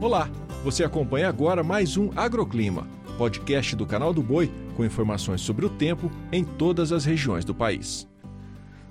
Olá, você acompanha agora mais um Agroclima, podcast do canal do Boi com informações sobre o tempo em todas as regiões do país.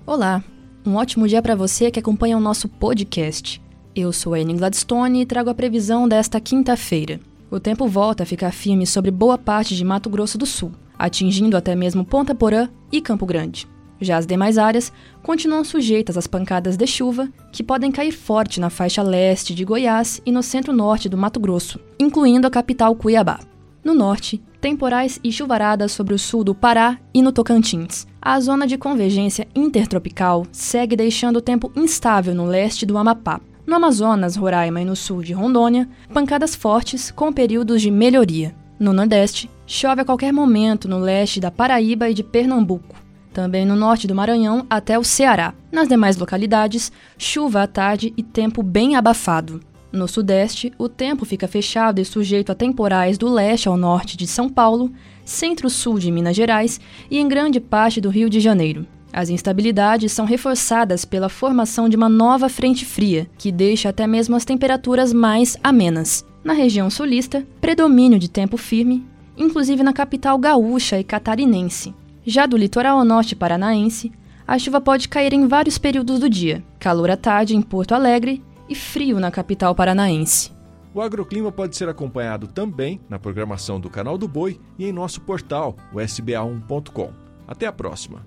Olá, um ótimo dia para você que acompanha o nosso podcast. Eu sou a Anne Gladstone e trago a previsão desta quinta-feira. O tempo volta a ficar firme sobre boa parte de Mato Grosso do Sul, atingindo até mesmo Ponta Porã e Campo Grande. Já as demais áreas continuam sujeitas às pancadas de chuva, que podem cair forte na faixa leste de Goiás e no centro-norte do Mato Grosso, incluindo a capital Cuiabá. No norte, temporais e chuvaradas sobre o sul do Pará e no Tocantins. A zona de convergência intertropical segue deixando o tempo instável no leste do Amapá. No Amazonas, Roraima e no sul de Rondônia, pancadas fortes com períodos de melhoria. No Nordeste, chove a qualquer momento no leste da Paraíba e de Pernambuco também no norte do Maranhão até o Ceará. Nas demais localidades, chuva à tarde e tempo bem abafado. No sudeste, o tempo fica fechado e sujeito a temporais do leste ao norte de São Paulo, centro-sul de Minas Gerais e em grande parte do Rio de Janeiro. As instabilidades são reforçadas pela formação de uma nova frente fria, que deixa até mesmo as temperaturas mais amenas. Na região sulista, predomínio de tempo firme, inclusive na capital gaúcha e catarinense. Já do litoral norte paranaense, a chuva pode cair em vários períodos do dia, calor à tarde em Porto Alegre e frio na capital paranaense. O agroclima pode ser acompanhado também na programação do Canal do Boi e em nosso portal, o sba1.com. Até a próxima!